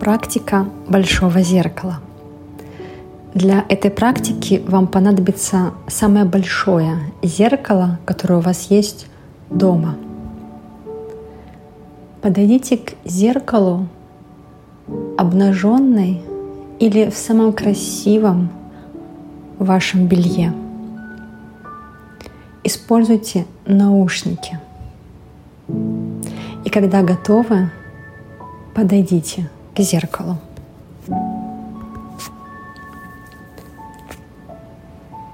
Практика большого зеркала. Для этой практики вам понадобится самое большое зеркало, которое у вас есть дома. Подойдите к зеркалу обнаженной или в самом красивом вашем белье. Используйте наушники. И когда готовы, подойдите к зеркалу.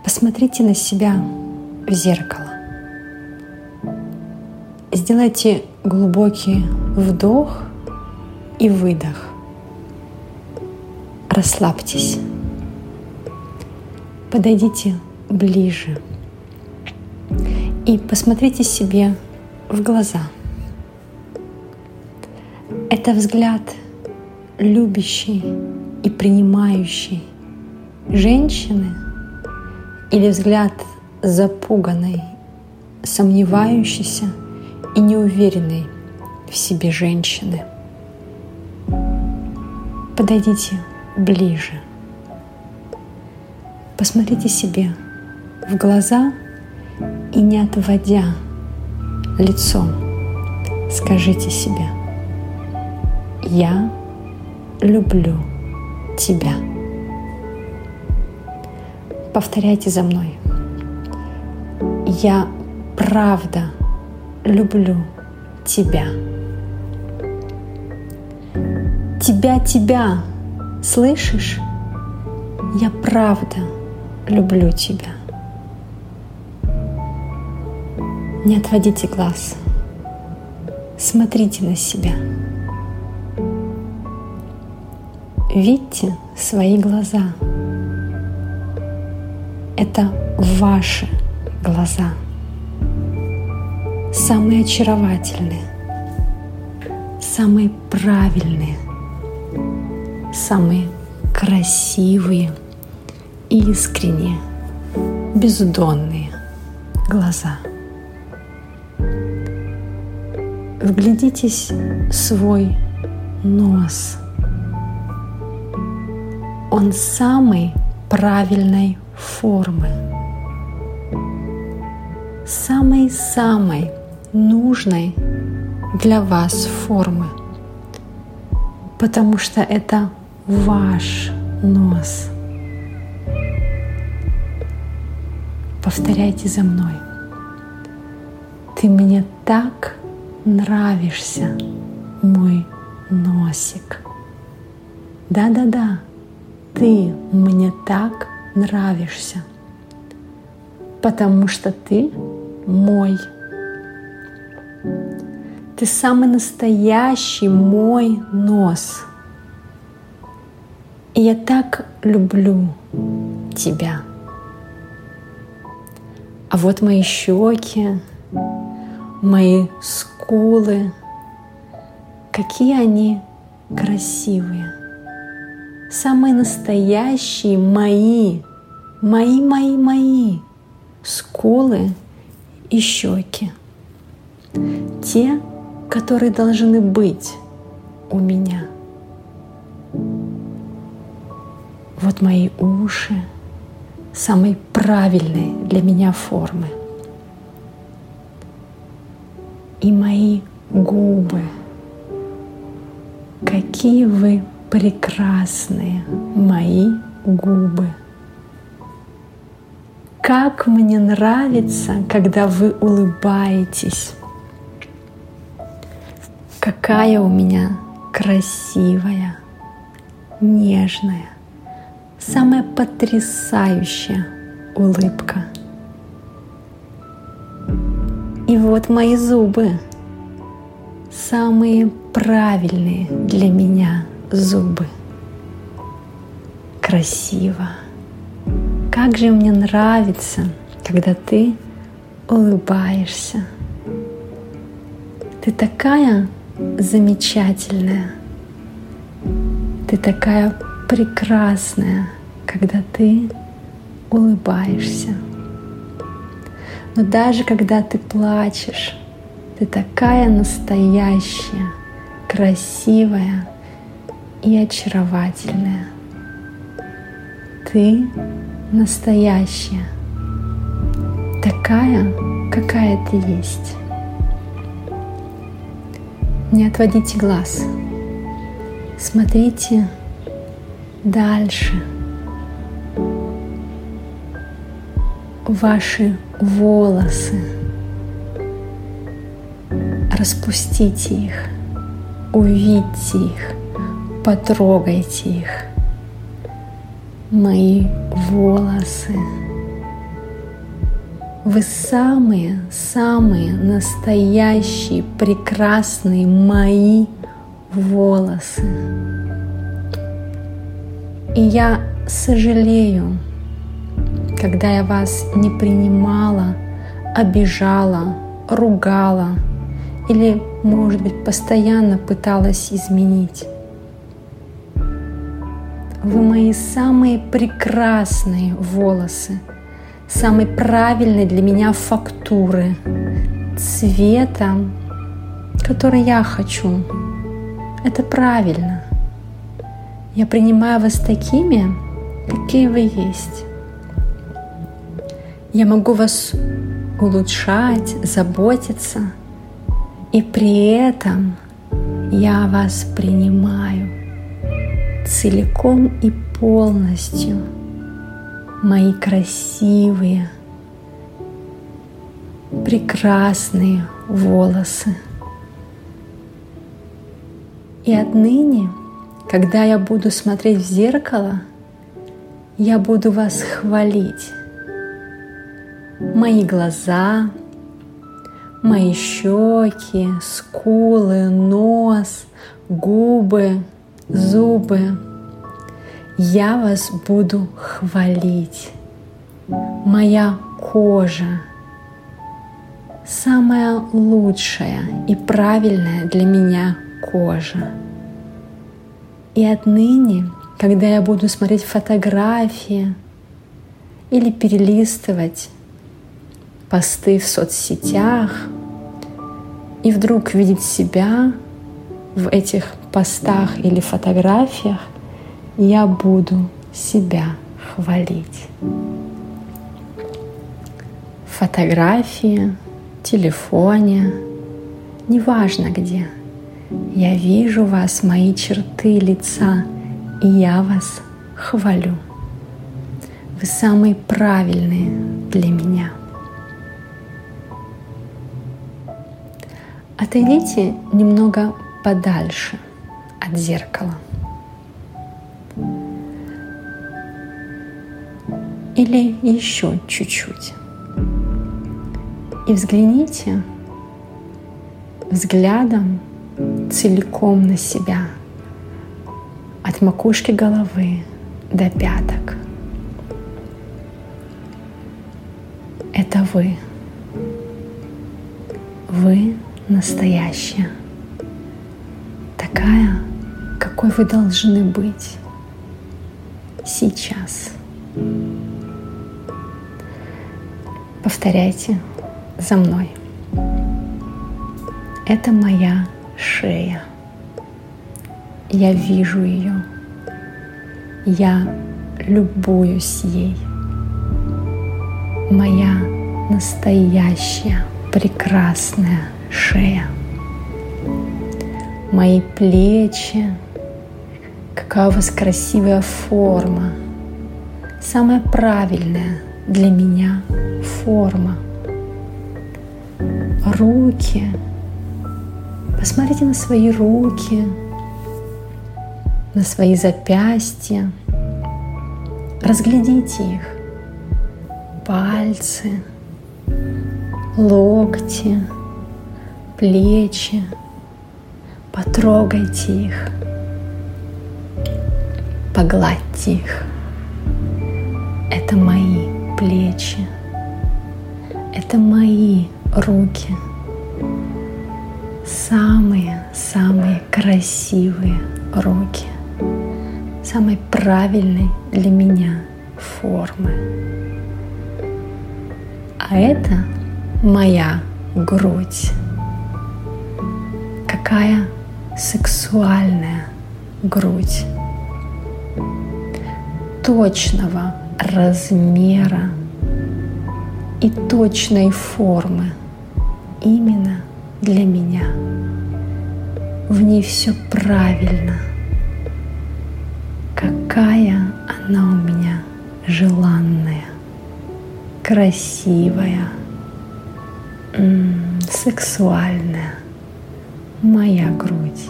Посмотрите на себя в зеркало. Сделайте глубокий вдох и выдох. Расслабьтесь. Подойдите ближе и посмотрите себе в глаза. Это взгляд любящей и принимающей женщины или взгляд запуганной, сомневающейся и неуверенной в себе женщины. Подойдите ближе. Посмотрите себе в глаза и не отводя лицо, скажите себе, я люблю тебя. Повторяйте за мной. Я правда люблю тебя. Тебя, тебя, слышишь? Я правда люблю тебя. Не отводите глаз. Смотрите на себя. Видите свои глаза. Это ваши глаза. Самые очаровательные, самые правильные, самые красивые, искренние, бездонные глаза. Вглядитесь в свой нос – он самой правильной формы, самой-самой нужной для вас формы, потому что это ваш нос. Повторяйте за мной. Ты мне так нравишься, мой носик. Да-да-да, ты мне так нравишься, потому что ты мой. Ты самый настоящий мой нос. И я так люблю тебя. А вот мои щеки, мои скулы, какие они красивые самые настоящие мои, мои, мои, мои скулы и щеки. Те, которые должны быть у меня. Вот мои уши самой правильной для меня формы. И мои губы. Какие вы прекрасные мои губы. Как мне нравится, когда вы улыбаетесь. Какая у меня красивая, нежная, самая потрясающая улыбка. И вот мои зубы, самые правильные для меня – зубы. Красиво. Как же мне нравится, когда ты улыбаешься. Ты такая замечательная. Ты такая прекрасная, когда ты улыбаешься. Но даже когда ты плачешь, ты такая настоящая, красивая, и очаровательная. Ты настоящая, такая, какая ты есть. Не отводите глаз. Смотрите дальше. Ваши волосы. Распустите их, увидьте их, потрогайте их. Мои волосы. Вы самые-самые настоящие, прекрасные мои волосы. И я сожалею, когда я вас не принимала, обижала, ругала или, может быть, постоянно пыталась изменить. Вы мои самые прекрасные волосы – самой правильной для меня фактуры, цвета, который я хочу. Это правильно. Я принимаю вас такими, какие вы есть. Я могу вас улучшать, заботиться, и при этом я вас принимаю целиком и полностью – мои красивые, прекрасные волосы. И отныне, когда я буду смотреть в зеркало, я буду вас хвалить. Мои глаза, мои щеки, скулы, нос, губы, зубы – я вас буду хвалить. Моя кожа самая лучшая и правильная для меня кожа. И отныне, когда я буду смотреть фотографии или перелистывать посты в соцсетях и вдруг видеть себя в этих постах или фотографиях, я буду себя хвалить. Фотографии, телефоне, неважно где. Я вижу вас, мои черты лица, и я вас хвалю. Вы самые правильные для меня. Отойдите немного подальше от зеркала. или еще чуть-чуть. И взгляните взглядом целиком на себя, от макушки головы до пяток. Это вы. Вы настоящая. Такая, какой вы должны быть сейчас. Повторяйте за мной. Это моя шея. Я вижу ее. Я любуюсь ей. Моя настоящая прекрасная шея. Мои плечи. Какая у вас красивая форма. Самая правильная для меня форма. Руки. Посмотрите на свои руки, на свои запястья. Разглядите их. Пальцы, локти, плечи. Потрогайте их. Погладьте их. Это мои плечи. Это мои руки. Самые-самые красивые руки. Самой правильной для меня формы. А это моя грудь. Какая сексуальная грудь точного размера и точной формы именно для меня. В ней все правильно. Какая она у меня желанная, красивая, м-м, сексуальная моя грудь.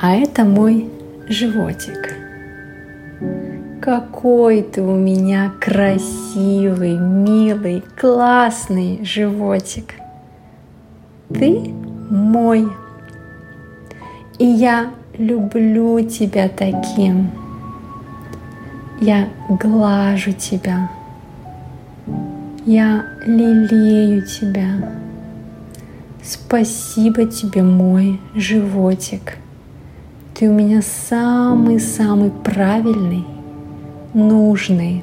А это мой животик. Какой ты у меня красивый, милый, классный животик. Ты мой. И я люблю тебя таким. Я глажу тебя. Я лелею тебя. Спасибо тебе, мой животик. Ты у меня самый-самый правильный, нужный,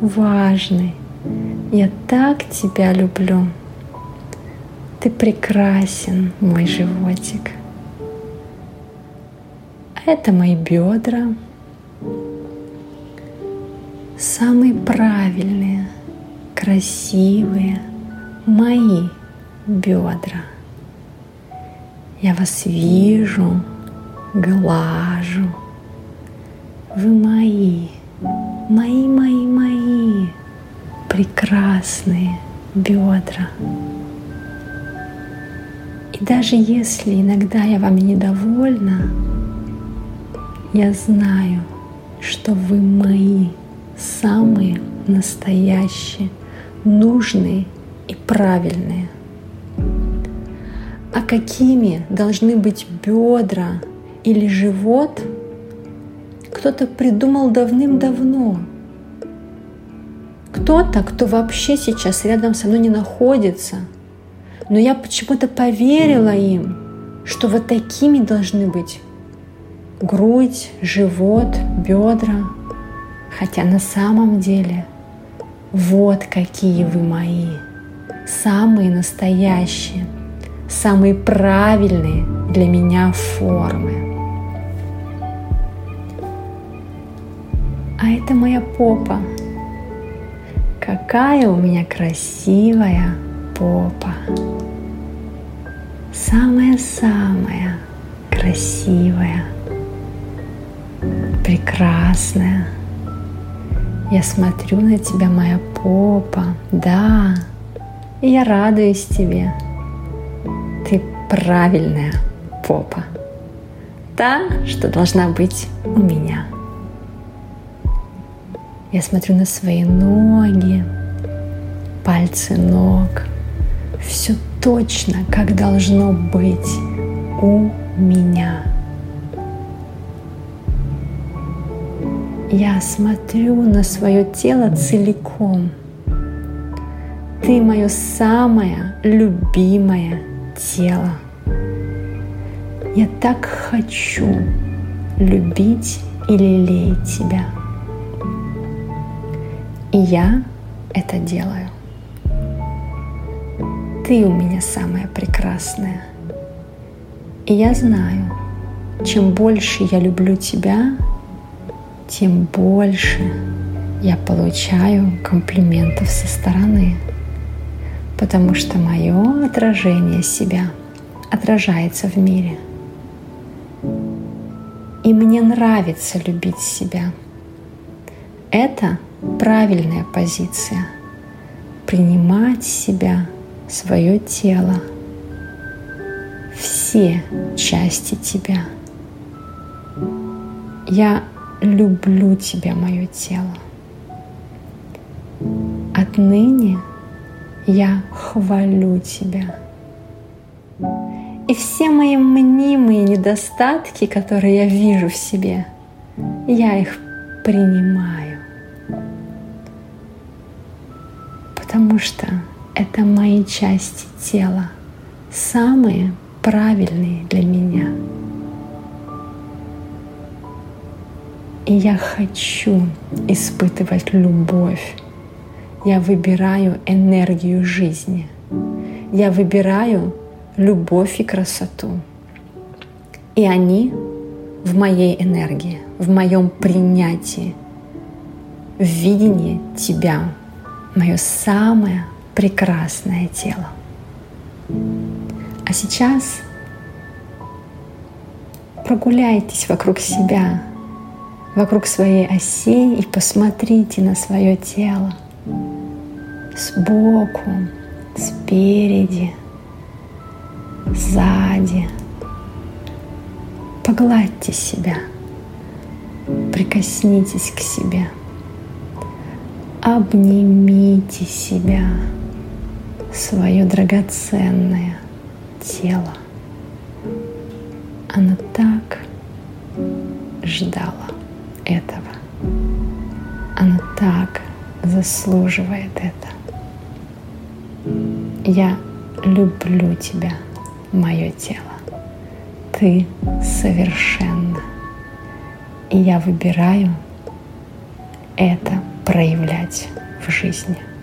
важный. Я так тебя люблю. Ты прекрасен, мой животик. Это мои бедра. Самые правильные, красивые мои бедра. Я вас вижу, глажу. Вы мои, мои, мои, мои прекрасные бедра. И даже если иногда я вам недовольна, я знаю, что вы мои самые настоящие, нужные и правильные. А какими должны быть бедра или живот, кто-то придумал давным-давно. Кто-то, кто вообще сейчас рядом со мной не находится. Но я почему-то поверила им, что вот такими должны быть грудь, живот, бедра. Хотя на самом деле вот какие вы мои, самые настоящие, самые правильные для меня формы. А это моя попа. Какая у меня красивая попа. Самая-самая красивая, прекрасная. Я смотрю на тебя, моя попа, да, и я радуюсь тебе. Ты правильная попа. Та, что должна быть у меня. Я смотрю на свои ноги, пальцы ног. Все точно, как должно быть у меня. Я смотрю на свое тело целиком. Ты мое самое любимое тело. Я так хочу любить и лелеять тебя. И я это делаю. Ты у меня самая прекрасная. И я знаю, чем больше я люблю тебя, тем больше я получаю комплиментов со стороны. Потому что мое отражение себя отражается в мире. И мне нравится любить себя. Это правильная позиция. Принимать себя, свое тело, все части тебя. Я люблю тебя, мое тело. Отныне я хвалю тебя. И все мои мнимые недостатки, которые я вижу в себе, я их принимаю. Потому что это мои части тела, самые правильные для меня. И я хочу испытывать любовь. Я выбираю энергию жизни. Я выбираю любовь и красоту. И они в моей энергии, в моем принятии, в видении тебя, мое самое прекрасное тело. А сейчас прогуляйтесь вокруг себя, вокруг своей оси и посмотрите на свое тело сбоку, спереди, сзади. Погладьте себя, прикоснитесь к себе, обнимите себя, свое драгоценное тело. Оно так ждало этого. Оно так заслуживает это. Я люблю тебя, мое тело. Ты совершенна. И я выбираю это проявлять в жизни.